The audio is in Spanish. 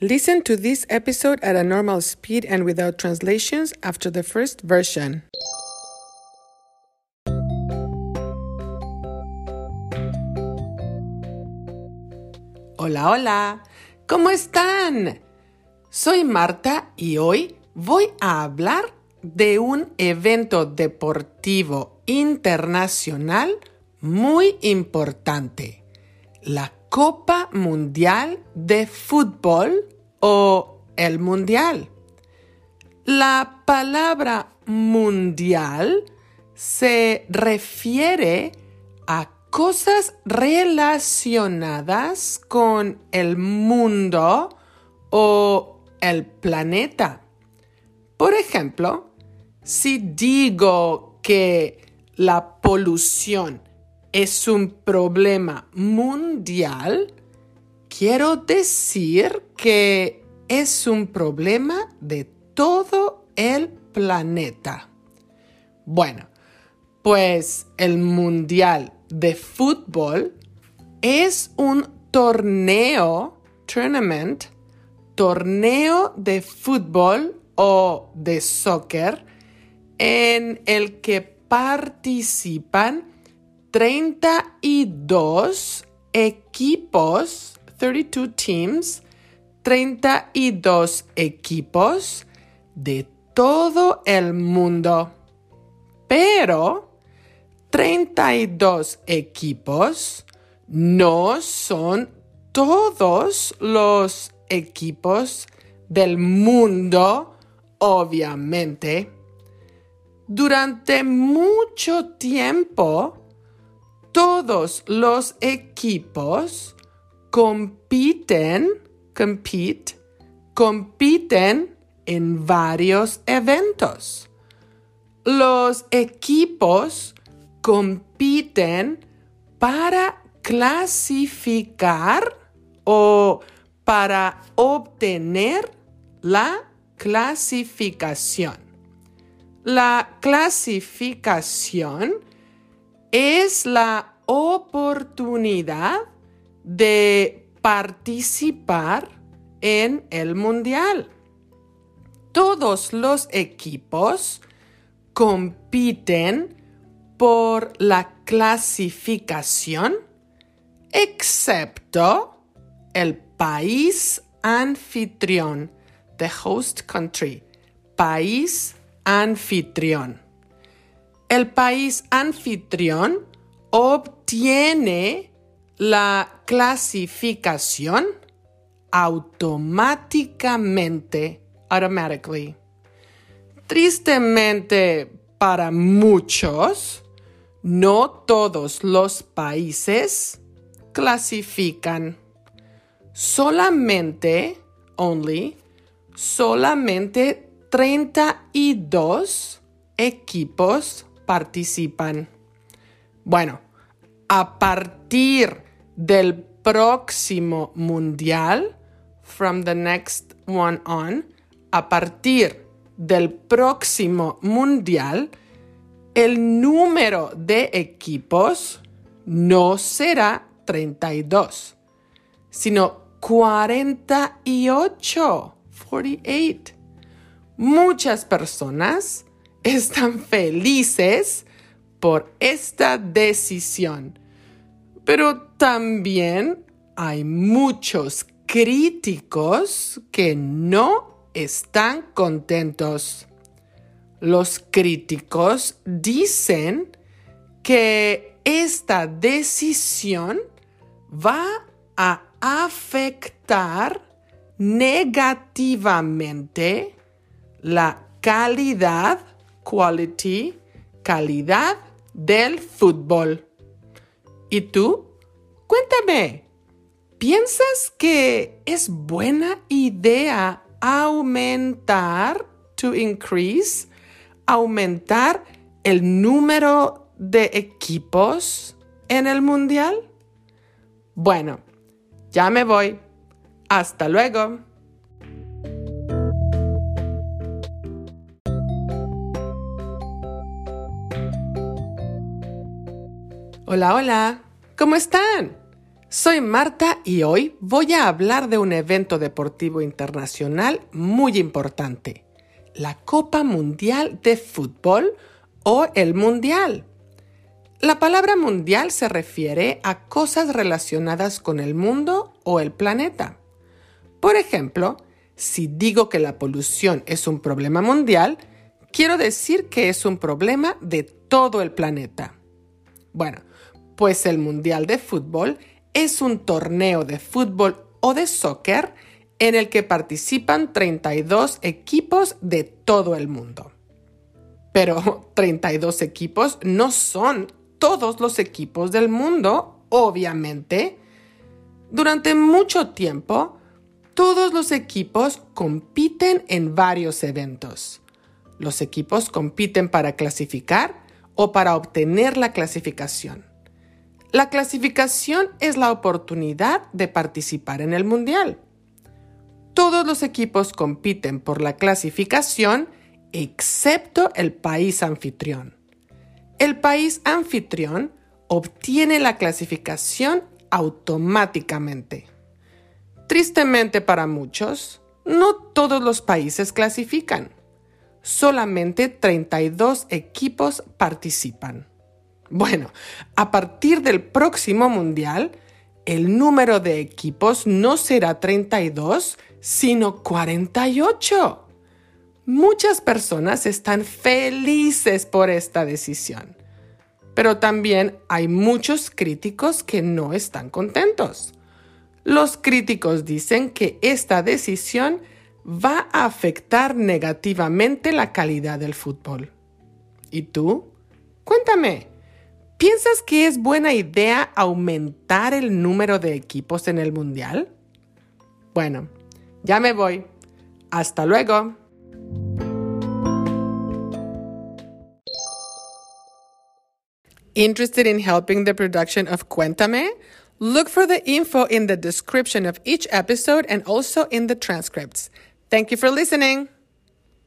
Listen to this episode at a normal speed and without translations after the first version. Hola, hola. ¿Cómo están? Soy Marta y hoy voy a hablar de un evento deportivo internacional muy importante, la Copa Mundial de Fútbol o el Mundial. La palabra mundial se refiere a cosas relacionadas con el mundo o el planeta. Por ejemplo, si digo que la polución es un problema mundial, quiero decir que es un problema de todo el planeta. Bueno, pues el Mundial de Fútbol es un torneo, tournament, torneo de fútbol o de soccer en el que participan 32 equipos, 32 teams, 32 equipos de todo el mundo. Pero 32 equipos no son todos los equipos del mundo, obviamente. Durante mucho tiempo, todos los equipos compiten, compete, compiten en varios eventos. Los equipos compiten para clasificar o para obtener la clasificación. La clasificación es la oportunidad de participar en el mundial. Todos los equipos compiten por la clasificación, excepto el país anfitrión, the host country, país anfitrión el país anfitrión obtiene la clasificación automáticamente. Tristemente para muchos, no todos los países clasifican. Solamente, only, solamente 32 equipos participan. Bueno, a partir del próximo mundial, from the next one on, a partir del próximo mundial, el número de equipos no será 32, sino 48, 48. Muchas personas están felices por esta decisión. Pero también hay muchos críticos que no están contentos. Los críticos dicen que esta decisión va a afectar negativamente la calidad quality, calidad del fútbol. ¿Y tú? Cuéntame, ¿piensas que es buena idea aumentar, to increase, aumentar el número de equipos en el mundial? Bueno, ya me voy. Hasta luego. Hola, hola. ¿Cómo están? Soy Marta y hoy voy a hablar de un evento deportivo internacional muy importante, la Copa Mundial de Fútbol o el Mundial. La palabra mundial se refiere a cosas relacionadas con el mundo o el planeta. Por ejemplo, si digo que la polución es un problema mundial, quiero decir que es un problema de todo el planeta. Bueno, pues el Mundial de Fútbol es un torneo de fútbol o de soccer en el que participan 32 equipos de todo el mundo. Pero 32 equipos no son todos los equipos del mundo, obviamente. Durante mucho tiempo, todos los equipos compiten en varios eventos. Los equipos compiten para clasificar o para obtener la clasificación. La clasificación es la oportunidad de participar en el Mundial. Todos los equipos compiten por la clasificación excepto el país anfitrión. El país anfitrión obtiene la clasificación automáticamente. Tristemente para muchos, no todos los países clasifican. Solamente 32 equipos participan. Bueno, a partir del próximo Mundial, el número de equipos no será 32, sino 48. Muchas personas están felices por esta decisión, pero también hay muchos críticos que no están contentos. Los críticos dicen que esta decisión va a afectar negativamente la calidad del fútbol. ¿Y tú? Cuéntame. ¿Piensas que es buena idea aumentar el número de equipos en el Mundial? Bueno, ya me voy. Hasta luego. Interested in helping the production of Cuéntame? Look for the info in the description of each episode and also in the transcripts. Thank you for listening.